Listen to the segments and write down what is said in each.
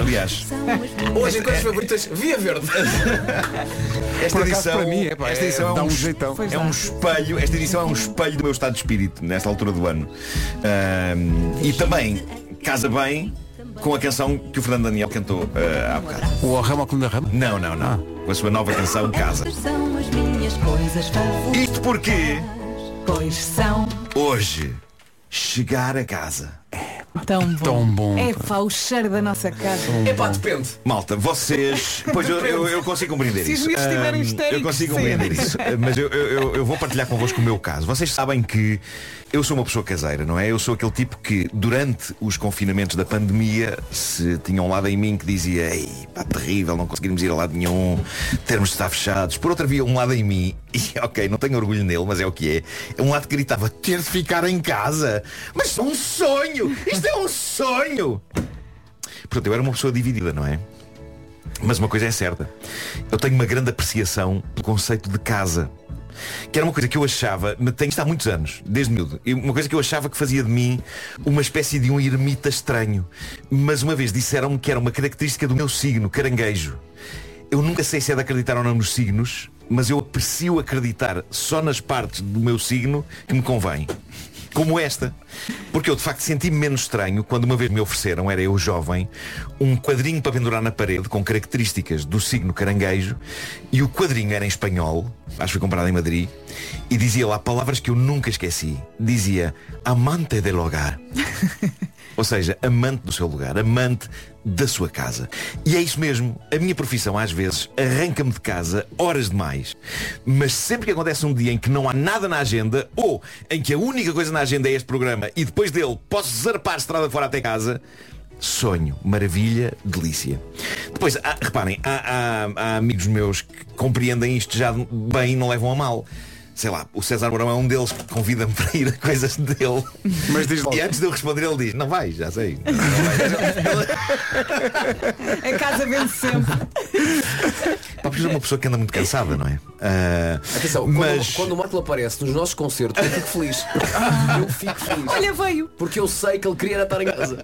Aliás, Hoje em coisas favoritas, via verde. esta Por acaso, edição, para mim, é pá, esta é- edição é, dá um, um jeitão. Pois é dá. um espelho, esta edição é um espelho do meu estado de espírito nesta altura do ano. Ahm, e também casa bem com a canção que o Fernando Daniel cantou ah, há bocado. O Rama ao da Rama? Não, não, não. Com a sua nova canção Casa. São as minhas coisas favoritas. Isto porque Pois são hoje chegar a casa. Tão bom. Tão bom. É pá, o cheiro da nossa casa. É pá, depende. Malta, vocês. Pois eu, eu, eu consigo compreender Se os isso. miúdos estiverem histéricos, eu consigo sim. compreender isso. Mas eu, eu, eu- eu vou partilhar convosco o meu caso. Vocês sabem que eu sou uma pessoa caseira, não é? Eu sou aquele tipo que, durante os confinamentos da pandemia, se tinha um lado em mim que dizia Ei, pá, terrível, não conseguirmos ir a lado nenhum, termos de estar fechados. Por outro havia um lado em mim, e ok, não tenho orgulho nele, mas é o que é. É um lado que gritava, ter de ficar em casa. Mas é um sonho! Isto é um sonho! Portanto, eu era uma pessoa dividida, não é? Mas uma coisa é certa. Eu tenho uma grande apreciação do conceito de casa. Que era uma coisa que eu achava, mas tenho isto há muitos anos, desde miúdo, uma coisa que eu achava que fazia de mim uma espécie de um ermita estranho. Mas uma vez disseram-me que era uma característica do meu signo, caranguejo. Eu nunca sei se é de acreditar ou não nos signos, mas eu aprecio acreditar só nas partes do meu signo que me convém. Como esta. Porque eu de facto senti-me menos estranho quando uma vez me ofereceram, era eu jovem, um quadrinho para pendurar na parede com características do signo caranguejo e o quadrinho era em espanhol, acho que foi comprado em Madrid, e dizia lá palavras que eu nunca esqueci. Dizia amante del hogar. Ou seja, amante do seu lugar, amante da sua casa. E é isso mesmo. A minha profissão, às vezes, arranca-me de casa horas demais. Mas sempre que acontece um dia em que não há nada na agenda, ou em que a única coisa na agenda é este programa, e depois dele posso zarpar estrada fora até casa, sonho, maravilha, delícia. Depois, há- reparem, há, há- há amigos meus que compreendem isto já bem e não levam a mal. Sei lá, o César Mourão é um deles que convida-me para ir a coisas dele. Mas diz logo. E antes de eu responder, ele diz: Não vais, já sei. A casa vence sempre. Pá, porque é uma pessoa que anda muito cansada, não é? Ah, Atenção, mas quando, quando o Marco aparece nos nossos concertos, eu fico feliz. Eu fico feliz. Olha, veio. Porque eu sei que ele queria estar em casa.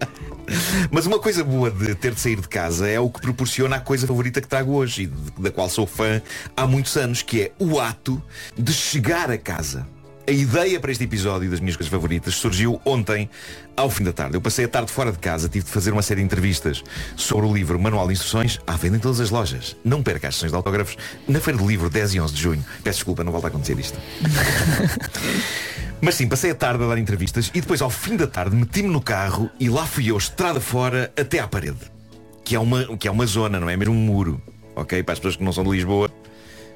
Mas uma coisa boa de ter de sair de casa é o que proporciona a coisa favorita que trago hoje e da qual sou fã há muitos anos, que é o ato de chegar a casa. A ideia para este episódio das minhas coisas favoritas surgiu ontem, ao fim da tarde. Eu passei a tarde fora de casa, tive de fazer uma série de entrevistas sobre o livro Manual de Instruções à venda em todas as lojas. Não perca as sessões de autógrafos na Feira do Livro, 10 e 11 de junho. Peço desculpa, não volta a acontecer isto. Mas sim, passei a tarde a dar entrevistas e depois ao fim da tarde meti-me no carro e lá fui eu estrada fora até à parede. Que é uma, que é uma zona, não é mesmo um muro. Ok? Para as pessoas que não são de Lisboa,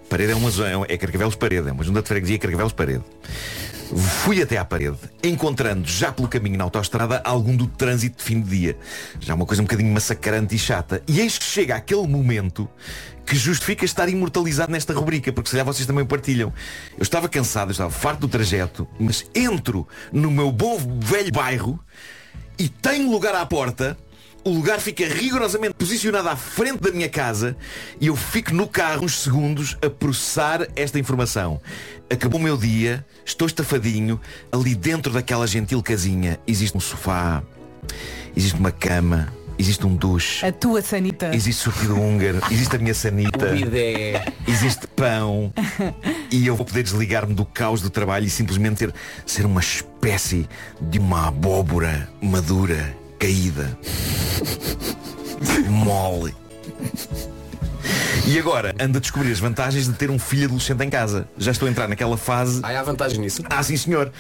parede é uma zona, é Carcavelos Parede, é uma junta de freguesia Carcavelos Parede. Fui até à parede, encontrando já pelo caminho na autoestrada algum do trânsito de fim de dia. Já uma coisa um bocadinho massacrante e chata. E eis que chega aquele momento que justifica estar imortalizado nesta rubrica, porque se calhar vocês também partilham. Eu estava cansado, eu estava farto do trajeto, mas entro no meu bom velho bairro e tenho lugar à porta. O lugar fica rigorosamente posicionado à frente da minha casa e eu fico no carro uns segundos a processar esta informação. Acabou o meu dia, estou estafadinho, ali dentro daquela gentil casinha existe um sofá, existe uma cama, existe um duche, A tua sanita. existe sortido húngaro, existe a minha sanita. Existe pão e eu vou poder desligar-me do caos do trabalho e simplesmente ter, ser uma espécie de uma abóbora madura, caída, mole. E agora ando a descobrir as vantagens de ter um filho adolescente em casa. Já estou a entrar naquela fase. Aí há vantagem nisso. Ah, sim senhor.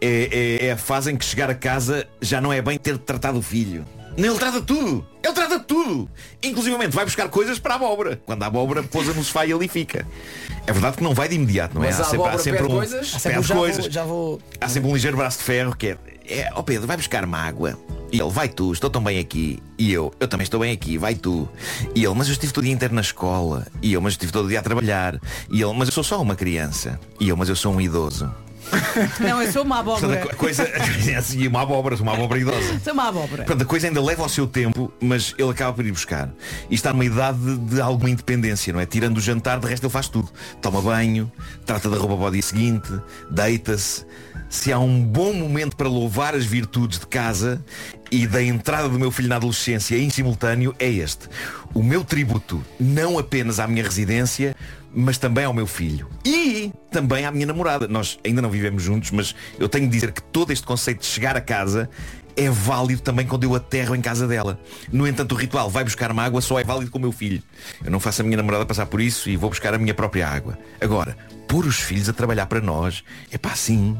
É, é- é a fase em que chegar a casa já não é bem ter tratado o filho. Não, ele trata tudo. Ele trata tudo. Inclusivamente vai buscar coisas para a abóbora. Quando a abóbora pousa no sofá e ali fica. É verdade que não vai de imediato, não é? Mas a abóbora pede coisas? Há Há sempre já, coisas. Vou, já vou. Há sempre um ligeiro braço de ferro que é, é ó Pedro, vai buscar-me água. E ele, vai tu, estou tão bem aqui. E eu, eu também estou bem aqui, vai tu. E ele, mas eu estive todo o dia inteiro na escola. E eu, mas eu estive todo o dia a trabalhar. E ele, mas eu sou só uma criança. E eu, mas eu sou um idoso. Não, eu sou uma Portanto, abóbora. a coisa, assim, uma abóbora, uma abóbora idosa. Sou uma abóbora. Portanto, a coisa ainda leva ao seu tempo, mas ele acaba por ir buscar. E está numa idade de, de alguma independência, não é? Tirando o jantar, de resto ele faz tudo. Toma banho, trata da roupa para o dia seguinte, deita-se. Se há um bom momento para louvar as virtudes de casa, e da entrada do meu filho na adolescência em simultâneo é este. O meu tributo não apenas à minha residência, mas também ao meu filho. E também à minha namorada. Nós ainda não vivemos juntos, mas eu tenho de dizer que todo este conceito de chegar a casa é válido também quando eu aterro em casa dela. No entanto, o ritual vai buscar uma água só é válido com o meu filho. Eu não faço a minha namorada passar por isso e vou buscar a minha própria água. Agora, pôr os filhos a trabalhar para nós, é pá, sim.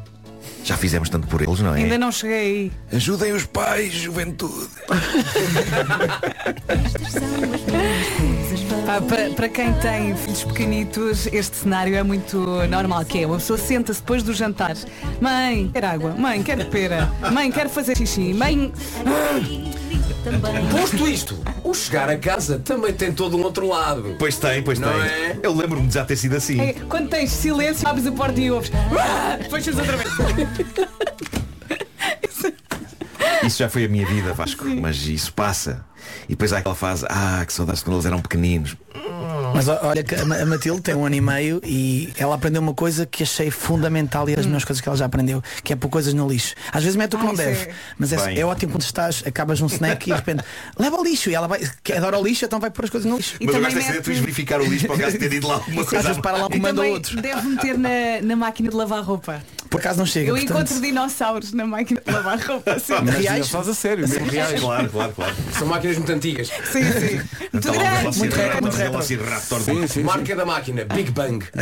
Já fizemos tanto por eles, não é? Ainda não cheguei aí. Ajudem os pais, juventude. Pá, para, para quem tem filhos pequenitos, este cenário é muito normal, que é uma pessoa senta-se depois do jantar. Mãe, quer água? Mãe, quer pera? Mãe, quer fazer xixi? Mãe. Também. Posto isto, o chegar a casa também tem todo um outro lado. Pois tem, pois Não tem. é? Eu lembro-me de já ter sido assim. É, quando tens silêncio, abres a porta e ouves. Ah! Fechas outra vez. Isso já foi a minha vida, Vasco. Mas isso passa. E depois há aquela fase, ah, que saudades quando eles eram pequeninos. Mas olha que a Ma- a Matilde tem um ano e meio e ela aprendeu uma coisa que achei fundamental e é das melhores coisas que ela já aprendeu, que é pôr coisas no lixo. Às vezes mete o que não deve, é- mas é, é ótimo quando estás, acabas num snack e de repente leva ao lixo e ela vai, que adora o lixo, então vai pôr as coisas no lixo. E Mas eu gosto dessa ideia de mete- depois verificar o lixo para o caso de ter ido lá alguma Às coisa. vezes para lá E também outro. deve meter na, na máquina de lavar roupa. Por acaso não chega. Eu portanto, encontro dinossauros na máquina de lavar roupa. Sim, Mas Reais? Faz a sério, mesmo reais. Claro, claro, claro. São máquinas muito antigas. sim. sim. Muito Está lá o grande, muito grande. o Velociraptor. Sim, sim, sim. Marca da máquina, Big Bang.